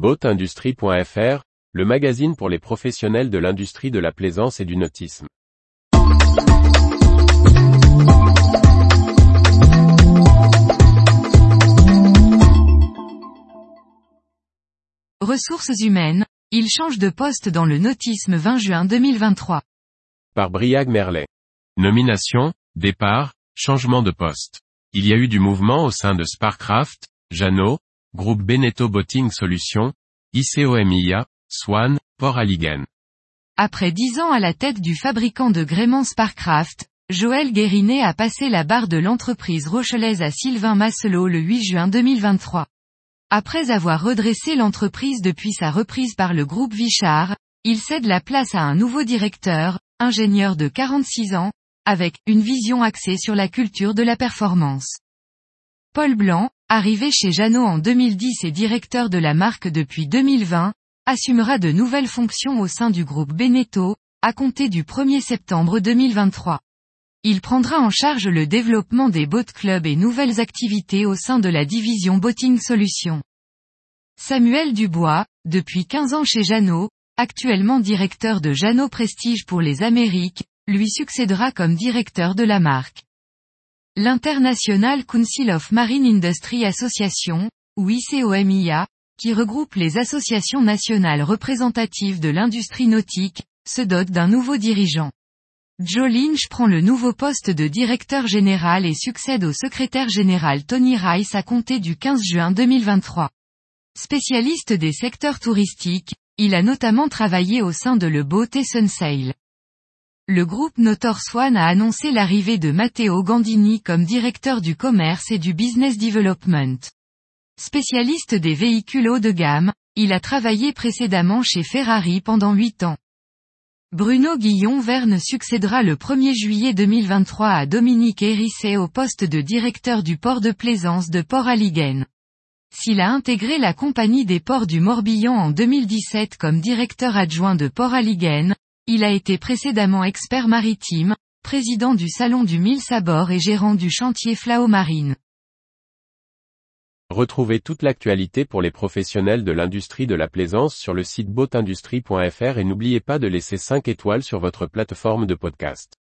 Boatindustrie.fr, le magazine pour les professionnels de l'industrie de la plaisance et du nautisme. Ressources humaines, il change de poste dans le nautisme 20 juin 2023. Par Briag Merlet. Nomination, départ, changement de poste. Il y a eu du mouvement au sein de Sparcraft, Jeannot, groupe Beneteau Boating Solutions, ICOMIA, Swan, Port Alligen. Après dix ans à la tête du fabricant de gréements Sparcraft, Joël Guérinet a passé la barre de l'entreprise rochelaise à Sylvain Masselot le 8 juin 2023. Après avoir redressé l'entreprise depuis sa reprise par le groupe Vichard, il cède la place à un nouveau directeur, ingénieur de 46 ans, avec une vision axée sur la culture de la performance. Paul Blanc, arrivé chez Jeannot en 2010 et directeur de la marque depuis 2020, assumera de nouvelles fonctions au sein du groupe Beneteau, à compter du 1er septembre 2023. Il prendra en charge le développement des boat clubs et nouvelles activités au sein de la division Boating Solutions. Samuel Dubois, depuis 15 ans chez Jeannot, actuellement directeur de Jeannot Prestige pour les Amériques, lui succédera comme directeur de la marque. L'International Council of Marine Industry Association, ou ICOMIA, qui regroupe les associations nationales représentatives de l'industrie nautique, se dote d'un nouveau dirigeant. Joe Lynch prend le nouveau poste de directeur général et succède au secrétaire général Tony Rice à compter du 15 juin 2023. Spécialiste des secteurs touristiques, il a notamment travaillé au sein de Le Boat Sunsail le groupe Notor Swan a annoncé l'arrivée de Matteo Gandini comme directeur du commerce et du business development. Spécialiste des véhicules haut de gamme, il a travaillé précédemment chez Ferrari pendant 8 ans. Bruno Guillon-Verne succédera le 1er juillet 2023 à Dominique Hérisset au poste de directeur du port de plaisance de Port Alligen. S'il a intégré la compagnie des ports du Morbihan en 2017 comme directeur adjoint de Port Alligen, il a été précédemment expert maritime, président du Salon du Mille Sabord et gérant du chantier Flao Marine. Retrouvez toute l'actualité pour les professionnels de l'industrie de la plaisance sur le site boatindustrie.fr et n'oubliez pas de laisser 5 étoiles sur votre plateforme de podcast.